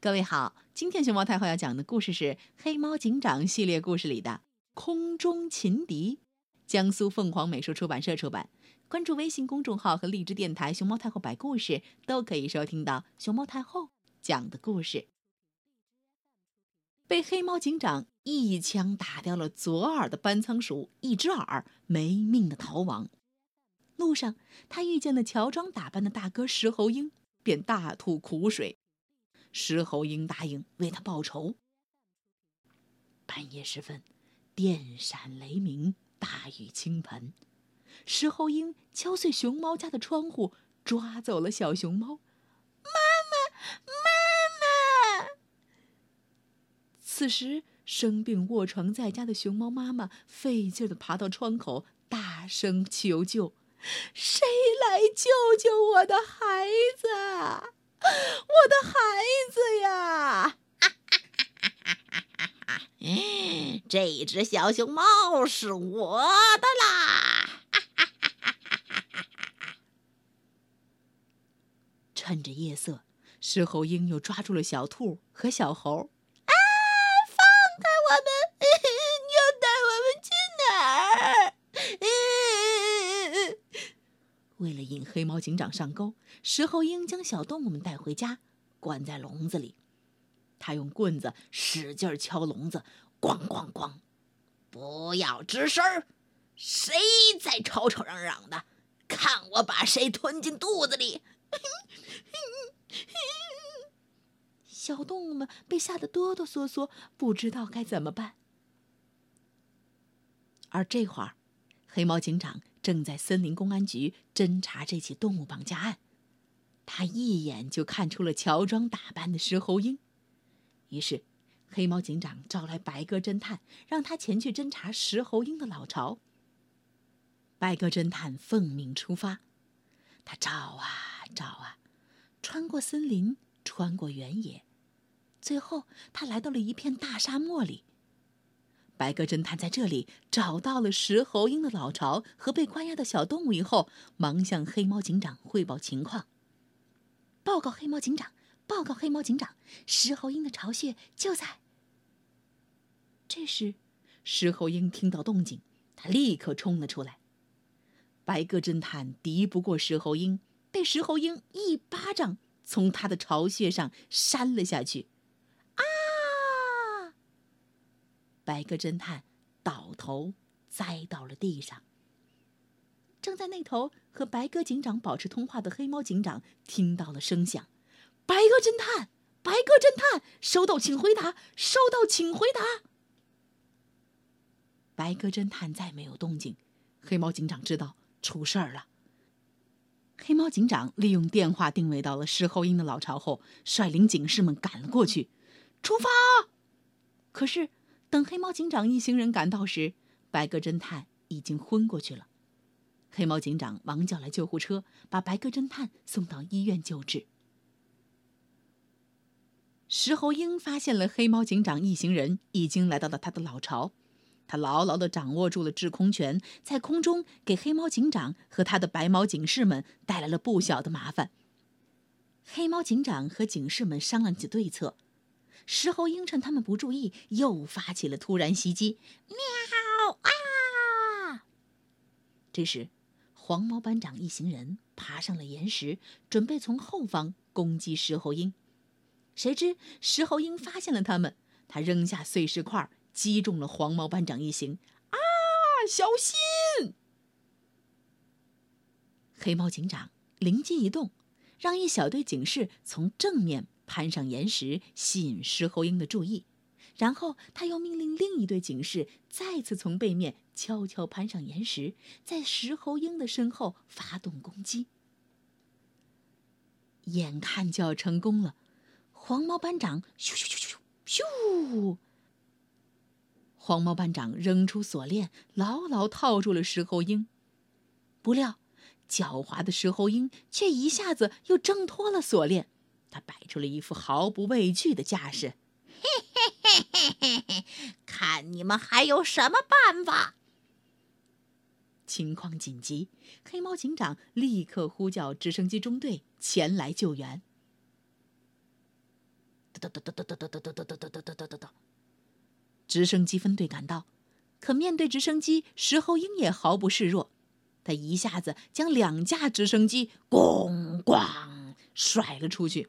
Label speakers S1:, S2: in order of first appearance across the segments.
S1: 各位好，今天熊猫太后要讲的故事是《黑猫警长》系列故事里的《空中擒敌》，江苏凤凰美术出版社出版。关注微信公众号和荔枝电台“熊猫太后摆故事”，都可以收听到熊猫太后讲的故事。被黑猫警长一枪打掉了左耳的斑仓鼠，一只耳没命的逃亡。路上，他遇见了乔装打扮的大哥石猴鹰，便大吐苦水。石猴鹰答应为他报仇。半夜时分，电闪雷鸣，大雨倾盆。石猴鹰敲碎熊猫家的窗户，抓走了小熊猫。
S2: 妈妈，妈妈！
S1: 此时，生病卧床在家的熊猫妈妈费劲的爬到窗口，大声求救：“
S2: 谁来救救我的孩子？”我的孩子呀！这只小熊猫是我的啦！
S1: 趁着夜色，石猴鹰又抓住了小兔和小猴。
S2: 啊！放开我们！你要带我们去哪儿？
S1: 为了引黑猫警长上钩，石猴鹰将小动物们带回家，关在笼子里。他用棍子使劲敲笼子，咣咣咣！
S2: 不要吱声儿！谁在吵吵嚷嚷的？看我把谁吞进肚子里！
S1: 小动物们被吓得哆哆嗦嗦，不知道该怎么办。而这会儿，黑猫警长。正在森林公安局侦查这起动物绑架案，他一眼就看出了乔装打扮的石猴鹰，于是黑猫警长招来白鸽侦探，让他前去侦查石猴鹰的老巢。白鸽侦探奉命出发，他找啊找啊，穿过森林，穿过原野，最后他来到了一片大沙漠里。白鸽侦探在这里找到了石猴鹰的老巢和被关押的小动物以后，忙向黑猫警长汇报情况。报告黑猫警长，报告黑猫警长，石猴鹰的巢穴就在。这时，石猴鹰听到动静，他立刻冲了出来。白鸽侦探敌不过石猴鹰，被石猴鹰一巴掌从他的巢穴上扇了下去。白鸽侦探倒头栽到了地上。正在那头和白鸽警长保持通话的黑猫警长听到了声响：“白鸽侦探，白鸽侦探，收到，请回答，收到，请回答。”白鸽侦探再没有动静，黑猫警长知道出事儿了。黑猫警长利用电话定位到了石猴鹰的老巢后，率领警士们赶了过去，出发。可是。等黑猫警长一行人赶到时，白鸽侦探已经昏过去了。黑猫警长忙叫来救护车，把白鸽侦探送到医院救治。石猴鹰发现了黑猫警长一行人已经来到了他的老巢，他牢牢地掌握住了制空权，在空中给黑猫警长和他的白毛警士们带来了不小的麻烦。黑猫警长和警士们商量起对策。石猴鹰趁他们不注意，又发起了突然袭击。喵啊！这时，黄毛班长一行人爬上了岩石，准备从后方攻击石猴鹰。谁知石猴鹰发现了他们，他扔下碎石块，击中了黄毛班长一行。啊！小心！黑猫警长灵机一动，让一小队警士从正面。攀上岩石，吸引石猴鹰的注意，然后他又命令另一队警士再次从背面悄悄攀上岩石，在石猴鹰的身后发动攻击。眼看就要成功了，黄毛班长咻咻咻咻咻，黄毛班长扔出锁链，牢牢套住了石猴鹰。不料，狡猾的石猴鹰却一下子又挣脱了锁链。他摆出了一副毫不畏惧的架势，
S2: 嘿嘿嘿嘿嘿嘿，看你们还有什么办法？
S1: 情况紧急，黑猫警长立刻呼叫直升机中队前来救援。
S2: 哒哒哒哒哒哒哒哒哒哒哒哒哒哒。
S1: 直升机分队赶到，可面对直升机，石猴鹰也毫不示弱。他一下子将两架直升机“咣咣”甩了出去。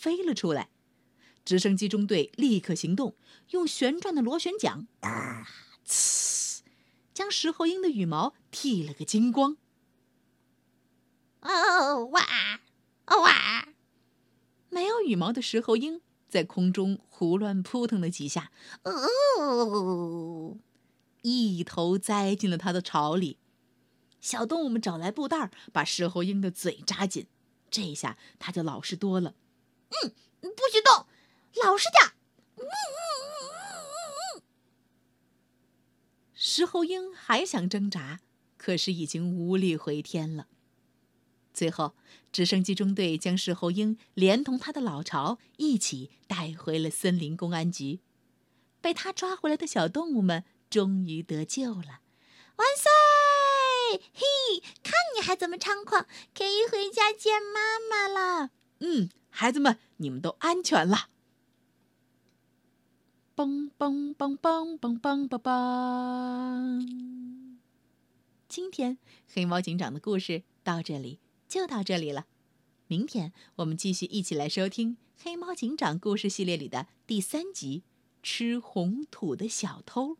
S1: 飞了出来。直升机中队立刻行动，用旋转的螺旋桨，啊，呲，将石猴鹰的羽毛剃了个精光。
S2: 哦哇，哦哇！
S1: 没有羽毛的石猴鹰在空中胡乱扑腾了几下，哦，一头栽进了他的巢里。小动物们找来布袋，把石猴鹰的嘴扎紧，这下他就老实多了。
S2: 嗯，不许动，老实点。嗯嗯嗯
S1: 嗯嗯。石猴鹰还想挣扎，可是已经无力回天了。最后，直升机中队将石猴鹰连同他的老巢一起带回了森林公安局。被他抓回来的小动物们终于得救了，
S2: 万岁！嘿，看你还怎么猖狂，可以回家见妈妈了。
S1: 嗯，孩子们，你们都安全了。嘣嘣嘣嘣嘣嘣嘣嘣！今天黑猫警长的故事到这里就到这里了。明天我们继续一起来收听《黑猫警长故事系列》里的第三集《吃红土的小偷》。